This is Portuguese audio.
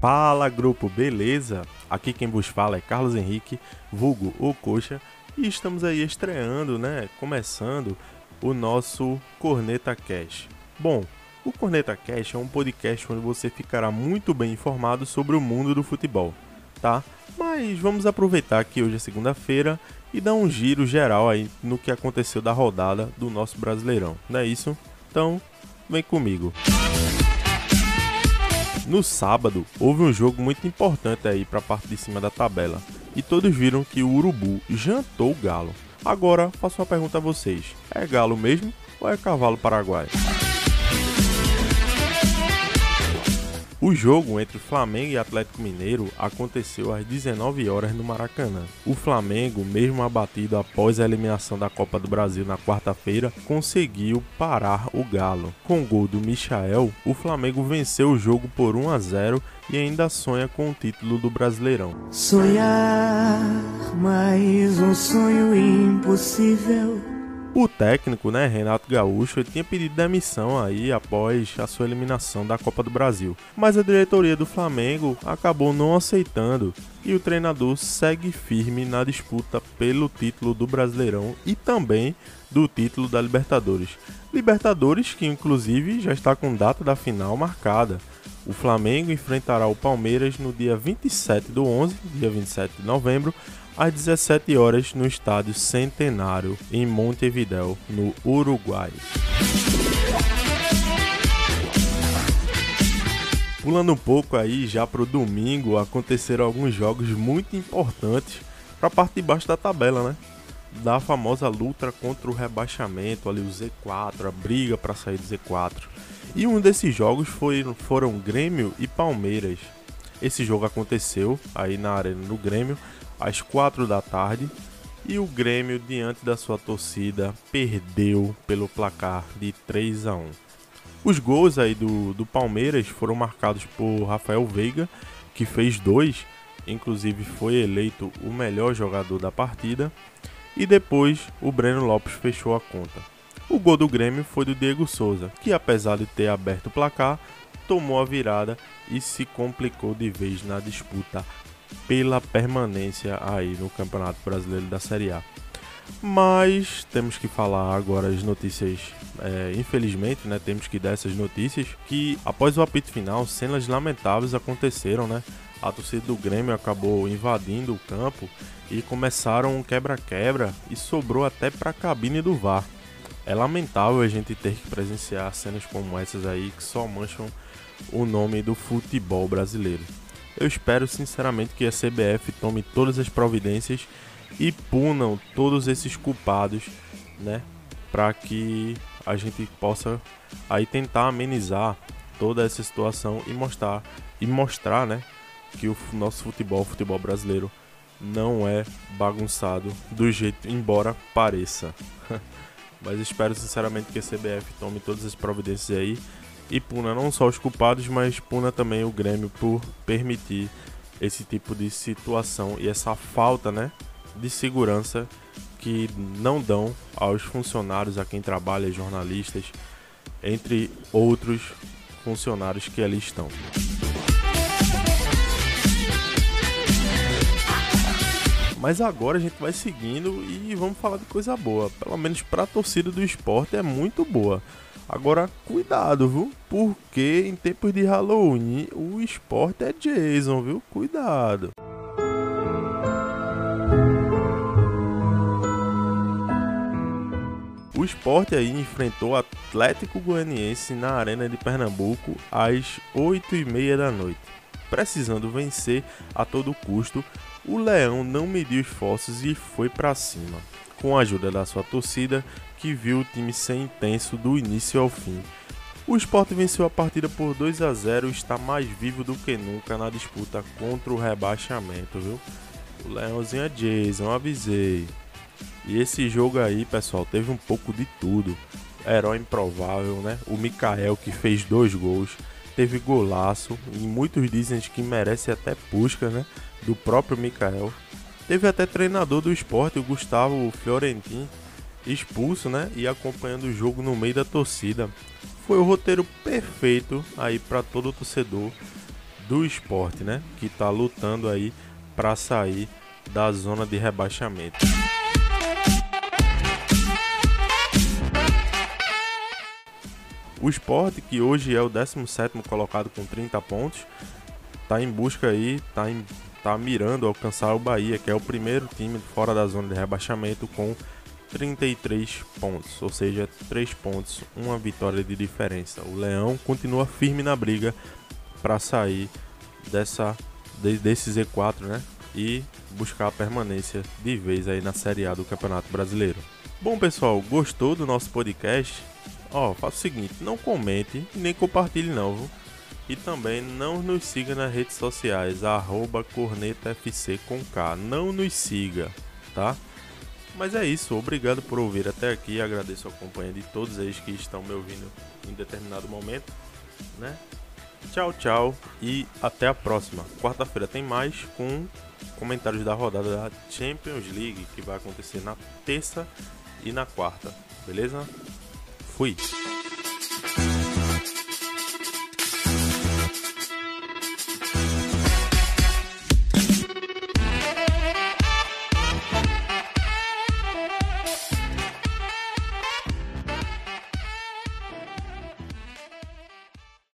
Fala grupo, beleza? Aqui quem vos fala é Carlos Henrique, vulgo o Coxa, e estamos aí estreando, né? Começando o nosso Corneta Cash. Bom, o Corneta Cash é um podcast onde você ficará muito bem informado sobre o mundo do futebol, tá? Mas vamos aproveitar que hoje é segunda-feira e dar um giro geral aí no que aconteceu da rodada do nosso Brasileirão, não é isso? Então, vem comigo. No sábado, houve um jogo muito importante aí para a parte de cima da tabela, e todos viram que o Urubu jantou o Galo. Agora, faço uma pergunta a vocês: é Galo mesmo ou é cavalo paraguaio? O jogo entre Flamengo e Atlético Mineiro aconteceu às 19 horas no Maracanã. O Flamengo, mesmo abatido após a eliminação da Copa do Brasil na quarta-feira, conseguiu parar o Galo. Com o gol do Michael, o Flamengo venceu o jogo por 1 a 0 e ainda sonha com o título do Brasileirão. Sonhar mais um sonho impossível o técnico, né, Renato Gaúcho, tinha pedido demissão aí após a sua eliminação da Copa do Brasil, mas a diretoria do Flamengo acabou não aceitando e o treinador segue firme na disputa pelo título do Brasileirão e também do título da Libertadores. Libertadores que inclusive já está com data da final marcada. O Flamengo enfrentará o Palmeiras no dia 27 do 11, dia 27 de novembro, às 17 horas no estádio Centenário em Montevideo, no Uruguai. Pulando um pouco aí já para o domingo, aconteceram alguns jogos muito importantes para a parte de baixo da tabela, né? Da famosa luta contra o rebaixamento, ali o Z4, a briga para sair do Z4. E um desses jogos foi, foram Grêmio e Palmeiras. Esse jogo aconteceu aí na arena do Grêmio às 4 da tarde e o Grêmio, diante da sua torcida, perdeu pelo placar de 3 a 1. Os gols aí do, do Palmeiras foram marcados por Rafael Veiga, que fez dois, inclusive foi eleito o melhor jogador da partida, e depois o Breno Lopes fechou a conta. O gol do Grêmio foi do Diego Souza, que apesar de ter aberto o placar, tomou a virada e se complicou de vez na disputa pela permanência aí no Campeonato Brasileiro da Série A. Mas temos que falar agora as notícias, é, infelizmente, né? Temos que dar essas notícias que após o apito final, cenas lamentáveis aconteceram, né? A torcida do Grêmio acabou invadindo o campo e começaram um quebra-quebra e sobrou até para a cabine do VAR. É lamentável a gente ter que presenciar cenas como essas aí que só mancham o nome do futebol brasileiro. Eu espero sinceramente que a CBF tome todas as providências e punam todos esses culpados, né, para que a gente possa aí tentar amenizar toda essa situação e mostrar e mostrar, né, que o nosso futebol, o futebol brasileiro não é bagunçado do jeito embora pareça. Mas espero sinceramente que a CBF tome todas as providências aí e puna não só os culpados, mas puna também o Grêmio por permitir esse tipo de situação e essa falta, né, de segurança que não dão aos funcionários, a quem trabalha, jornalistas, entre outros funcionários que ali estão. Mas agora a gente vai seguindo e vamos falar de coisa boa. Pelo menos para a torcida do esporte é muito boa. Agora, cuidado, viu? Porque em tempos de Halloween o esporte é Jason, viu? Cuidado. O esporte aí enfrentou o Atlético Goianiense na Arena de Pernambuco às 8h30 da noite. Precisando vencer a todo custo, o Leão não mediu esforços e foi para cima. Com a ajuda da sua torcida, que viu o time ser intenso do início ao fim. O Sport venceu a partida por 2 a 0 e está mais vivo do que nunca na disputa contra o rebaixamento, viu? O Leãozinho é Jason, avisei. E esse jogo aí, pessoal, teve um pouco de tudo. Herói improvável, né? O Mikael que fez dois gols, teve golaço, e muitos dizem que merece até pusca, né? Do próprio Mikael. Teve até treinador do esporte, o Gustavo Fiorentin, expulso, né? E acompanhando o jogo no meio da torcida. Foi o roteiro perfeito aí para todo torcedor do esporte, né? Que está lutando aí para sair da zona de rebaixamento. O esporte, que hoje é o 17 colocado com 30 pontos, está em busca aí, está tá mirando alcançar o Bahia, que é o primeiro time fora da zona de rebaixamento com 33 pontos, ou seja, 3 pontos, uma vitória de diferença. O Leão continua firme na briga para sair dessa desse Z4, né? E buscar a permanência de vez aí na Série A do Campeonato Brasileiro. Bom, pessoal, gostou do nosso podcast? Ó, faça o seguinte, não comente nem compartilhe não, viu? E também não nos siga nas redes sociais, arroba cornetafc com K. Não nos siga, tá? Mas é isso, obrigado por ouvir até aqui. Agradeço a companhia de todos eles que estão me ouvindo em determinado momento, né? Tchau, tchau e até a próxima. Quarta-feira tem mais com comentários da rodada da Champions League que vai acontecer na terça e na quarta, beleza? Fui.